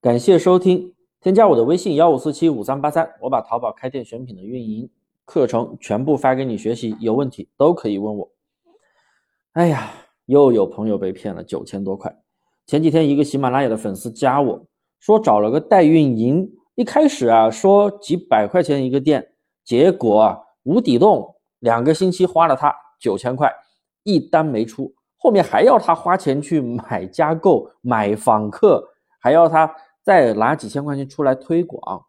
感谢收听，添加我的微信幺五四七五三八三，我把淘宝开店选品的运营课程全部发给你学习，有问题都可以问我。哎呀，又有朋友被骗了九千多块。前几天一个喜马拉雅的粉丝加我说找了个代运营，一开始啊说几百块钱一个店，结果啊无底洞，两个星期花了他九千块，一单没出，后面还要他花钱去买加购、买访客，还要他。再拿几千块钱出来推广，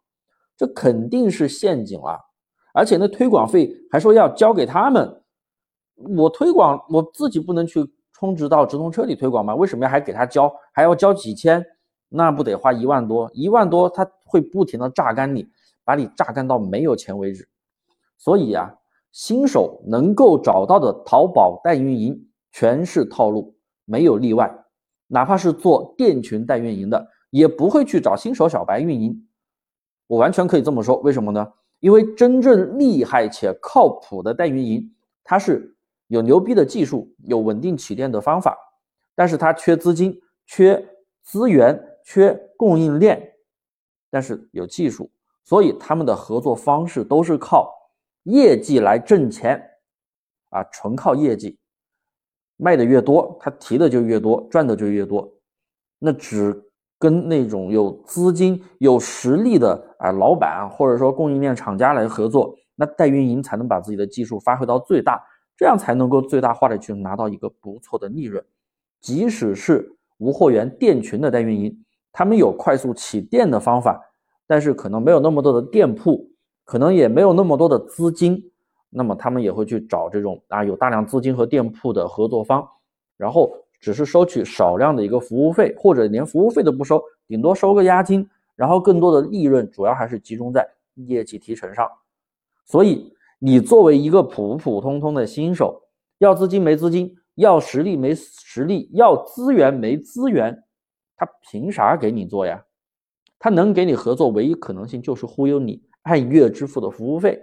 这肯定是陷阱了。而且那推广费还说要交给他们，我推广我自己不能去充值到直通车里推广吗？为什么要还给他交，还要交几千？那不得花一万多？一万多他会不停的榨干你，把你榨干到没有钱为止。所以啊，新手能够找到的淘宝代运营全是套路，没有例外。哪怕是做店群代运营的。也不会去找新手小白运营，我完全可以这么说，为什么呢？因为真正厉害且靠谱的代运营，它是有牛逼的技术，有稳定起店的方法，但是它缺资金、缺资源、缺供应链，但是有技术，所以他们的合作方式都是靠业绩来挣钱，啊，纯靠业绩，卖的越多，他提的就越多，赚的就越多，那只。跟那种有资金、有实力的啊老板或者说供应链厂家来合作，那代运营才能把自己的技术发挥到最大，这样才能够最大化的去拿到一个不错的利润。即使是无货源店群的代运营，他们有快速起店的方法，但是可能没有那么多的店铺，可能也没有那么多的资金，那么他们也会去找这种啊有大量资金和店铺的合作方，然后。只是收取少量的一个服务费，或者连服务费都不收，顶多收个押金，然后更多的利润主要还是集中在业绩提成上。所以，你作为一个普普通通的新手，要资金没资金，要实力没实力，要资源没资源，他凭啥给你做呀？他能给你合作，唯一可能性就是忽悠你按月支付的服务费，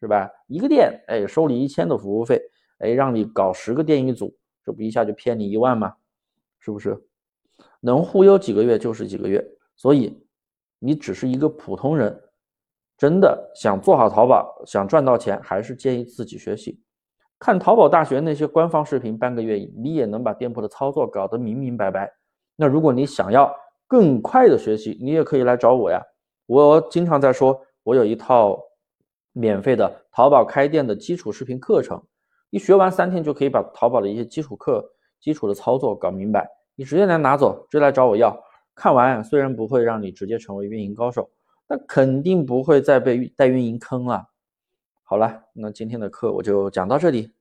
是吧？一个店，哎，收你一千的服务费，哎，让你搞十个店一组。这不一下就骗你一万吗？是不是？能忽悠几个月就是几个月。所以你只是一个普通人，真的想做好淘宝，想赚到钱，还是建议自己学习，看淘宝大学那些官方视频，半个月你也能把店铺的操作搞得明明白白。那如果你想要更快的学习，你也可以来找我呀。我经常在说，我有一套免费的淘宝开店的基础视频课程。一学完三天就可以把淘宝的一些基础课、基础的操作搞明白，你直接来拿走，直接来找我要。看完虽然不会让你直接成为运营高手，但肯定不会再被代运营坑了。好了，那今天的课我就讲到这里。